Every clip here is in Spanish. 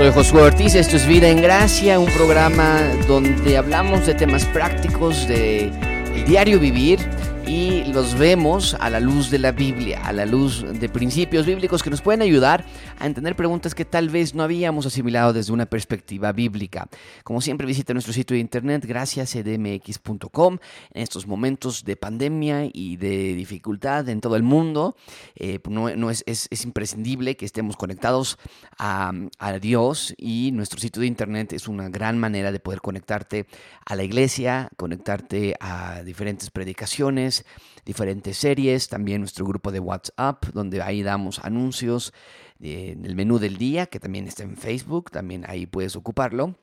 Soy Josué Ortiz, esto es Vida en Gracia, un programa donde hablamos de temas prácticos de diario vivir y los vemos a la luz de la Biblia, a la luz de principios bíblicos que nos pueden ayudar a entender preguntas que tal vez no habíamos asimilado desde una perspectiva bíblica. Como siempre, visita nuestro sitio de internet graciascdmx.com. En estos momentos de pandemia y de dificultad en todo el mundo, eh, no, es, es, imprescindible que estemos conectados a Dios y nuestro sitio de internet es una gran manera de poder conectarte a la iglesia, conectarte a diferentes predicaciones diferentes series, también nuestro grupo de WhatsApp, donde ahí damos anuncios en el menú del día, que también está en Facebook, también ahí puedes ocuparlo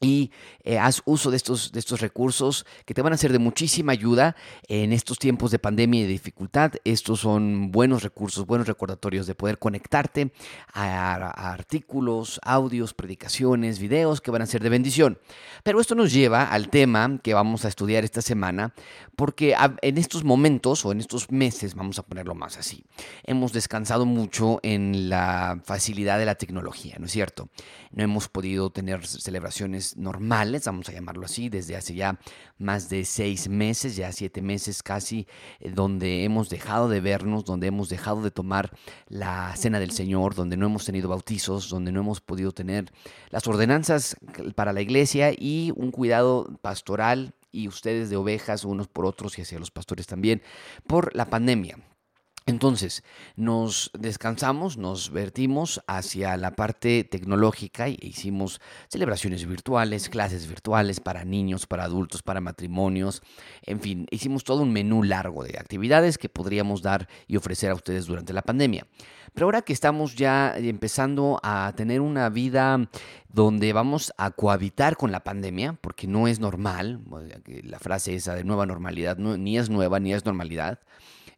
y eh, haz uso de estos, de estos recursos que te van a ser de muchísima ayuda en estos tiempos de pandemia y de dificultad. Estos son buenos recursos, buenos recordatorios de poder conectarte a, artículos, audios, predicaciones, videos que van a ser de bendición. Pero esto nos lleva al tema que vamos a estudiar esta semana, porque en estos momentos o en estos meses, vamos a ponerlo más así, hemos descansado mucho en la facilidad de la tecnología, ¿no es cierto? No hemos podido tener celebraciones normales, vamos a llamarlo así, desde hace ya más de seis meses, ya siete meses casi, eh, donde hemos dejado de vernos, donde hemos dejado de tomar la cena del Señor, donde no hemos tenido bautizos, donde no hemos podido tener las ordenanzas para la iglesia y un cuidado pastoral y ustedes de ovejas unos por otros y hacia los pastores también por la pandemia. Entonces, nos descansamos, nos vertimos hacia la parte tecnológica e hicimos celebraciones virtuales, clases virtuales para niños, para adultos, para matrimonios, en fin, hicimos todo un menú largo de actividades que podríamos dar y ofrecer a ustedes durante la pandemia. Pero ahora que estamos ya empezando a tener una vida donde vamos a cohabitar con la pandemia, porque no es normal, la frase esa de nueva normalidad ni es nueva ni es normalidad,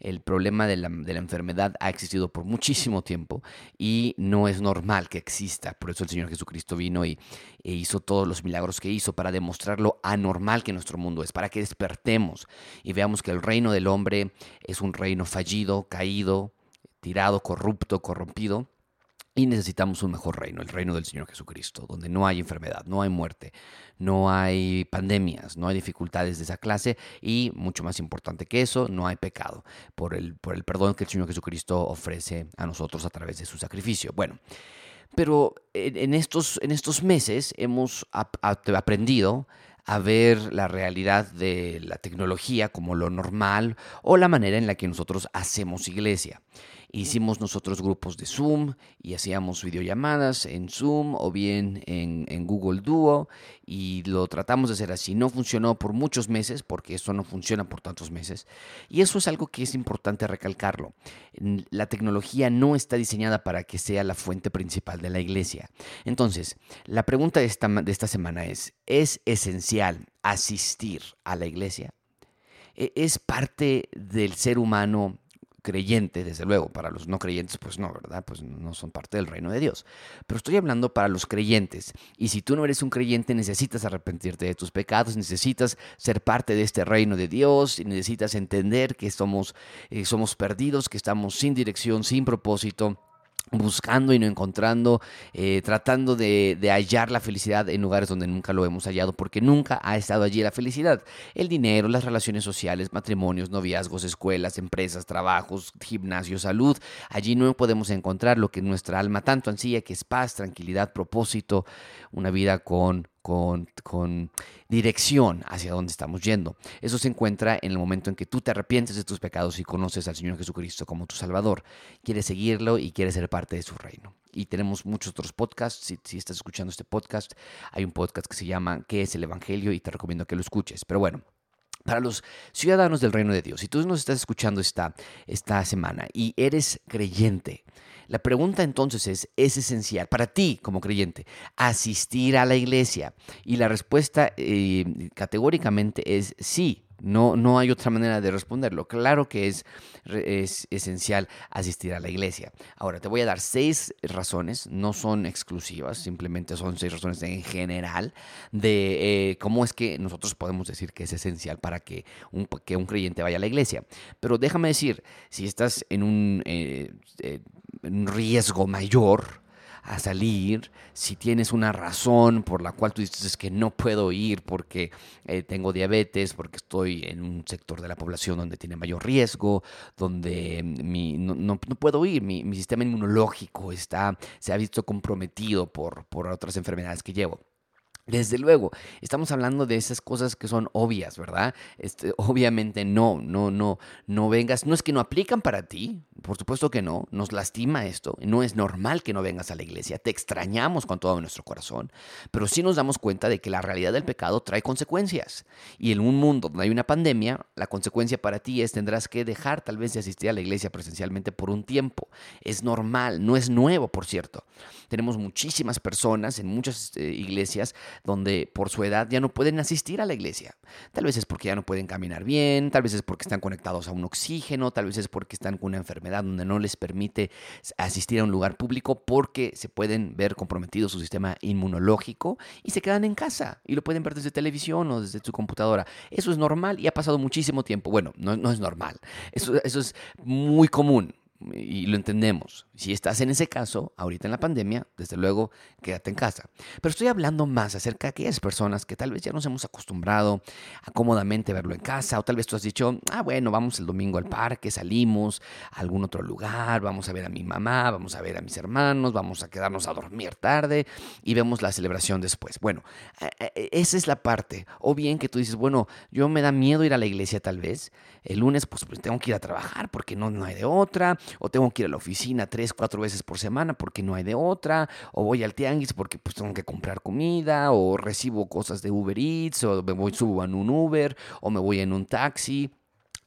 el problema de la, enfermedad ha existido por muchísimo tiempo y no es normal que exista. Por eso el Señor Jesucristo vino y e hizo todos los milagros que hizo para demostrar lo anormal que nuestro mundo es, para que despertemos y veamos que el reino del hombre es un reino fallido, caído, tirado, corrupto, corrompido y necesitamos un mejor reino, el reino del Señor Jesucristo, donde no hay enfermedad, no hay muerte, no hay pandemias, no hay dificultades de esa clase y, mucho más importante que eso, no hay pecado por el, por el perdón que el Señor Jesucristo ofrece a nosotros a través de su sacrificio. Bueno, pero en estos, en estos meses hemos aprendido a ver la realidad de la tecnología como lo normal o la manera en la que nosotros hacemos iglesia. Hicimos nosotros grupos de Zoom y hacíamos videollamadas en Zoom o bien en, Google Duo y lo tratamos de hacer así. No funcionó por muchos meses porque eso no funciona por tantos meses y eso es algo que es importante recalcarlo. La tecnología no está diseñada para que sea la fuente principal de la iglesia. Entonces, la pregunta de esta, de esta semana es, ¿es esencial asistir a la iglesia? ¿E-, ¿Es parte del ser humano creyente, desde luego, para los no creyentes, pues no, ¿verdad? Pues no son parte del reino de Dios. Pero estoy hablando para los creyentes. Y si tú no eres un creyente, necesitas arrepentirte de tus pecados, necesitas ser parte de este reino de Dios, y necesitas entender que somos, eh, somos perdidos, que estamos sin dirección, sin propósito buscando y no encontrando, eh, tratando de, hallar la felicidad en lugares donde nunca lo hemos hallado, porque nunca ha estado allí la felicidad. El dinero, las relaciones sociales, matrimonios, noviazgos, escuelas, empresas, trabajos, gimnasio, salud. Allí no podemos encontrar lo que nuestra alma tanto ansía, que es paz, tranquilidad, propósito, una vida con con, dirección hacia dónde estamos yendo. Eso se encuentra en el momento en que tú te arrepientes de tus pecados y conoces al Señor Jesucristo como tu Salvador. Quieres seguirlo y quieres ser parte de su reino. Y tenemos muchos otros podcasts. Si, si estás escuchando este podcast, hay un podcast que se llama ¿Qué es el Evangelio? y te recomiendo que lo escuches. Pero bueno, para los ciudadanos del reino de Dios. Si tú nos estás escuchando esta, esta semana y eres creyente, la pregunta entonces es, ¿es esencial para ti como creyente asistir a la iglesia? Y la respuesta eh, categóricamente es sí. No, no hay otra manera de responderlo. Claro que es, es esencial asistir a la iglesia. Ahora, te voy a dar seis razones, no son exclusivas, simplemente son seis razones en general de eh, cómo es que nosotros podemos decir que es esencial para que un, que un creyente vaya a la iglesia. Pero déjame decir, si estás en un, eh, eh, riesgo mayor, a salir, si tienes una razón por la cual tú dices que no puedo ir porque eh, tengo diabetes, porque estoy en un sector de la población donde tiene mayor riesgo, donde mi, no, puedo ir, mi, mi, sistema inmunológico está, se ha visto comprometido por, por otras enfermedades que llevo. Desde luego, estamos hablando de esas cosas que son obvias, ¿verdad? Este, obviamente no, no, no, no vengas. No es que no aplican para ti, por supuesto que no. Nos lastima esto. No es normal que no vengas a la iglesia. Te extrañamos con todo nuestro corazón, pero sí nos damos cuenta de que la realidad del pecado trae consecuencias. Y en un mundo donde hay una pandemia, la consecuencia para ti es tendrás que dejar tal vez de asistir a la iglesia presencialmente por un tiempo. Es normal, no es nuevo, por cierto. Tenemos muchísimas personas en muchas eh, iglesias donde por su edad ya no pueden asistir a la iglesia. Tal vez es porque ya no pueden caminar bien, tal vez es porque están conectados a un oxígeno, tal vez es porque están con una enfermedad donde no les permite asistir a un lugar público porque se pueden ver comprometido su sistema inmunológico y se quedan en casa y lo pueden ver desde televisión o desde su computadora. Eso es normal y ha pasado muchísimo tiempo. Bueno, no, no es normal, eso, eso es muy común y lo entendemos. Si estás en ese caso, ahorita en la pandemia, desde luego, quédate en casa. Pero estoy hablando más acerca de aquellas personas que tal vez ya nos hemos acostumbrado a cómodamente verlo en casa, o tal vez tú has dicho, ah, bueno, vamos el domingo al parque, salimos a algún otro lugar, vamos a ver a mi mamá, vamos a ver a mis hermanos, vamos a quedarnos a dormir tarde y vemos la celebración después. Bueno, eh, eh, esa es la parte. O bien que tú dices, bueno, yo me da miedo ir a la iglesia tal vez, el lunes pues, pues tengo que ir a trabajar porque no, no hay de otra, o tengo que ir a la oficina tres, cuatro veces por semana porque no hay de otra, o voy al tianguis porque pues tengo que comprar comida, o recibo cosas de Uber Eats, o me voy, subo en un Uber, o me voy en un taxi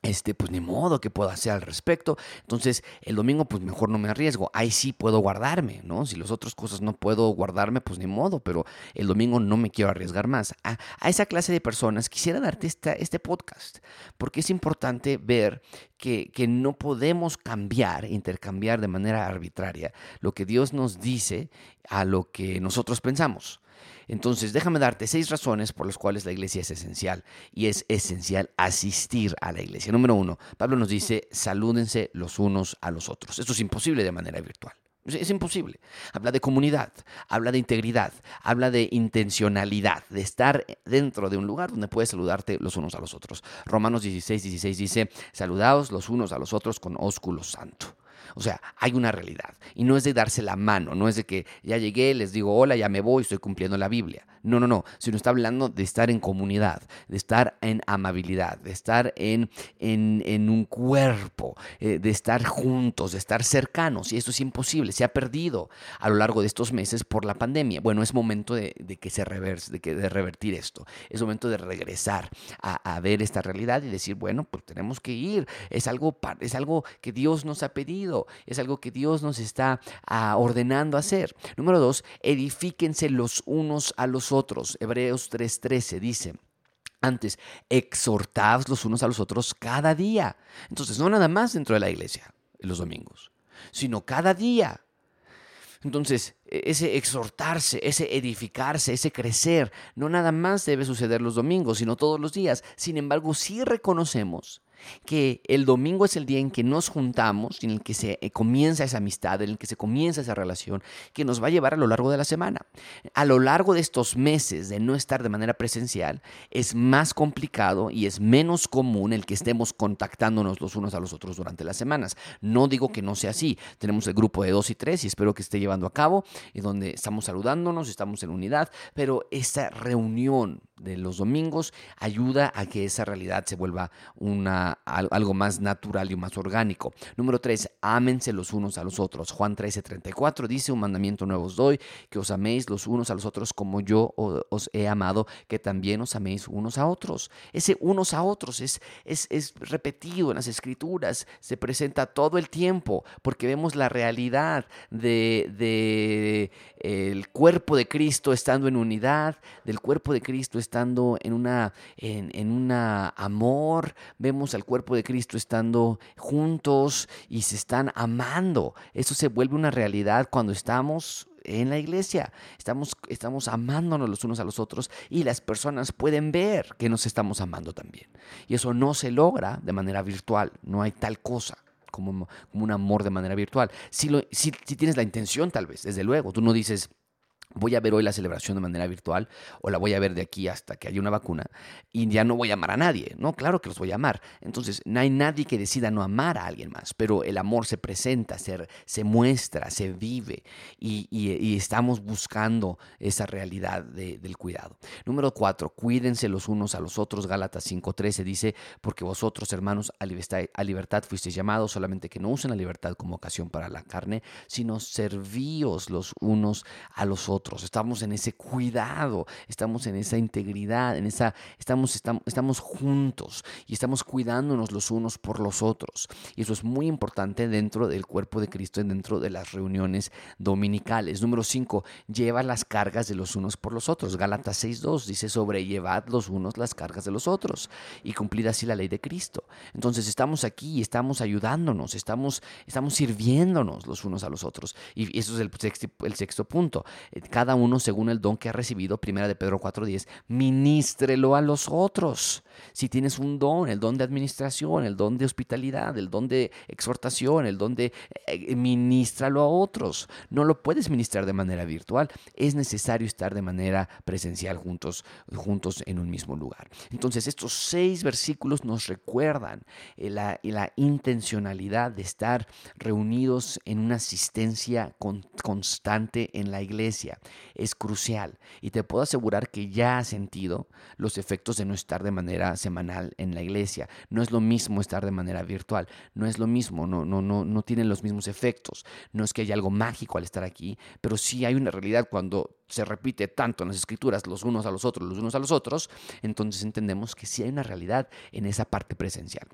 este, pues ni modo que pueda hacer al respecto. Entonces, el domingo, pues mejor no me arriesgo. Ahí sí puedo guardarme, ¿no? Si las otras cosas no puedo guardarme, pues ni modo, pero el domingo no me quiero arriesgar más. A, esa clase de personas quisiera darte esta, este podcast, porque es importante ver que, que no podemos cambiar, intercambiar de manera arbitraria lo que Dios nos dice a lo que nosotros pensamos. Entonces, déjame darte seis razones por las cuales la iglesia es esencial y es esencial asistir a la iglesia. Número uno, Pablo nos dice, salúdense los unos a los otros. Esto es imposible de manera virtual. Es imposible. Habla de comunidad, habla de integridad, habla de intencionalidad, de estar dentro de un lugar donde puedes saludarte los unos a los otros. Romanos 16, 16 dice, saludaos los unos a los otros con ósculo santo. O sea, hay una realidad. Y no es de darse la mano, no es de que ya llegué, les digo hola, ya me voy, estoy cumpliendo la Biblia. No, no, no. Sino está hablando de estar en comunidad, de estar en amabilidad, de estar en, en, un cuerpo, eh, de estar juntos, de estar cercanos. Y eso es imposible. Se ha perdido a lo largo de estos meses por la pandemia. Bueno, es momento de, que se reverse, de, que, de revertir esto. Es momento de regresar a, ver esta realidad y decir, bueno, pues tenemos que ir. Es algo, es algo que Dios nos ha pedido. Es algo que Dios nos está ah, ordenando hacer. Número dos, edifíquense los unos a los otros. Hebreos 3:13 dice. Antes, exhortaos los unos a los otros cada día. Entonces, no nada más dentro de la iglesia, los domingos, sino cada día. Entonces, e, ese exhortarse, ese edificarse, ese crecer, no nada más debe suceder los domingos, sino todos los días. Sin embargo, sí reconocemos que el domingo es el día en que nos juntamos, en el que se eh, comienza esa amistad, en el que se comienza esa relación, que nos va a llevar a lo largo de la semana. A lo largo de estos meses de no estar de manera presencial, es más complicado y es menos común el que estemos contactándonos los unos a los otros durante las semanas. No digo que no sea así. Tenemos el grupo de dos y tres y espero que esté llevando a cabo, en donde estamos saludándonos, estamos en unidad, pero esta reunión de los domingos ayuda a que esa realidad se vuelva una, algo más natural y más orgánico. Número tres, ámense los unos a los otros. Juan 13, 34 dice, un mandamiento nuevo os doy, que os améis los unos a los otros como yo os he amado, que también os améis unos a otros. Ese unos a otros es, es, es repetido en las escrituras, se presenta todo el tiempo, porque vemos la realidad de, de el cuerpo de Cristo estando en unidad, del cuerpo de Cristo estando en una en, en una amor, vemos al cuerpo de Cristo estando juntos y se están amando. Eso se vuelve una realidad cuando estamos en la iglesia. Estamos, estamos amándonos los unos a los otros y las personas pueden ver que nos estamos amando también. Y eso no se logra de manera virtual, no hay tal cosa. como, un amor de manera virtual. Si, lo, si tienes la intención, tal vez, desde luego, tú no dices, voy a ver hoy la celebración de manera virtual o la voy a ver de aquí hasta que haya una vacuna y ya no voy a amar a nadie. No, claro que los voy a amar. Entonces, no hay nadie que decida no amar a alguien más, pero el amor se presenta, se, se muestra, se vive y, estamos buscando esa realidad del cuidado. Número cuatro, cuídense los unos a los otros. Gálatas 5.13 dice, porque vosotros, hermanos, a libertad, a libertad fuisteis llamados, solamente que no usen la libertad como ocasión para la carne, sino servíos los unos a los otros estamos en ese cuidado, estamos en esa integridad, en esa, estamos, estamos, estamos juntos y estamos cuidándonos los unos por los otros. Y eso es muy importante dentro del cuerpo de Cristo, dentro de las reuniones dominicales. Número 5, lleva las cargas de los unos por los otros. Gálatas 6.2 dice, sobrellevad los unos las cargas de los otros y cumplid así la ley de Cristo. Entonces estamos aquí, estamos ayudándonos, estamos, estamos sirviéndonos los unos a los otros. Y eso es el sexto, el sexto punto cada uno según el don que ha recibido, primera de Pedro 4.10, ministrelo a los otros. Si tienes un don, el don de administración, el don de hospitalidad, el don de exhortación, el don de eh, ministralo a otros. No lo puedes ministrar de manera virtual, es necesario estar de manera presencial juntos, juntos en un mismo lugar. Entonces estos seis versículos nos recuerdan eh, la, intencionalidad de estar reunidos en una asistencia constante en la iglesia es crucial y te puedo asegurar que ya has sentido los efectos de no estar de manera semanal en la iglesia. No es lo mismo estar de manera virtual, no es lo mismo, no, no, no, no tienen los mismos efectos. No es que haya algo mágico al estar aquí, pero sí hay una realidad cuando se repite tanto en las escrituras los unos a los otros, los unos a los otros, entonces entendemos que sí hay una realidad en esa parte presencial.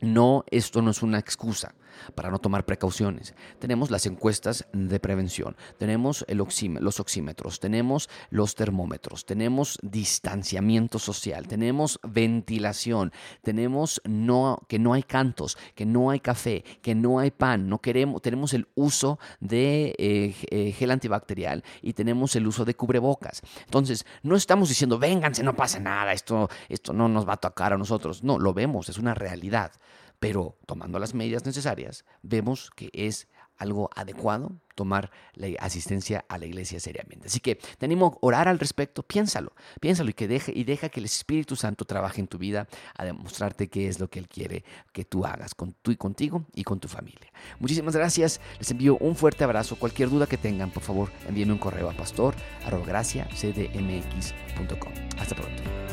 No, esto no es una excusa para no tomar precauciones. Tenemos las encuestas de prevención, tenemos los oxímetros, tenemos los termómetros, tenemos distanciamiento social, tenemos ventilación, tenemos no, que no hay cantos, que no hay café, que no hay pan, no queremos, tenemos el uso de eh, eh, gel antibacterial y tenemos el uso de cubrebocas. Entonces, no estamos diciendo, vénganse, no pasa nada, esto, esto no nos va a tocar a nosotros. No, lo vemos, es una realidad pero tomando las medidas necesarias, vemos que es algo adecuado tomar la asistencia a la iglesia seriamente. Así que te animo a orar al respecto, piénsalo, piénsalo y que deje y deja que el Espíritu Santo trabaje en tu vida a demostrarte qué es lo que él quiere que tú hagas con tú y contigo y con tu familia. Muchísimas gracias. Les envío un fuerte abrazo. Cualquier duda que tengan, por favor, envíenme un correo a pastor Hasta pronto.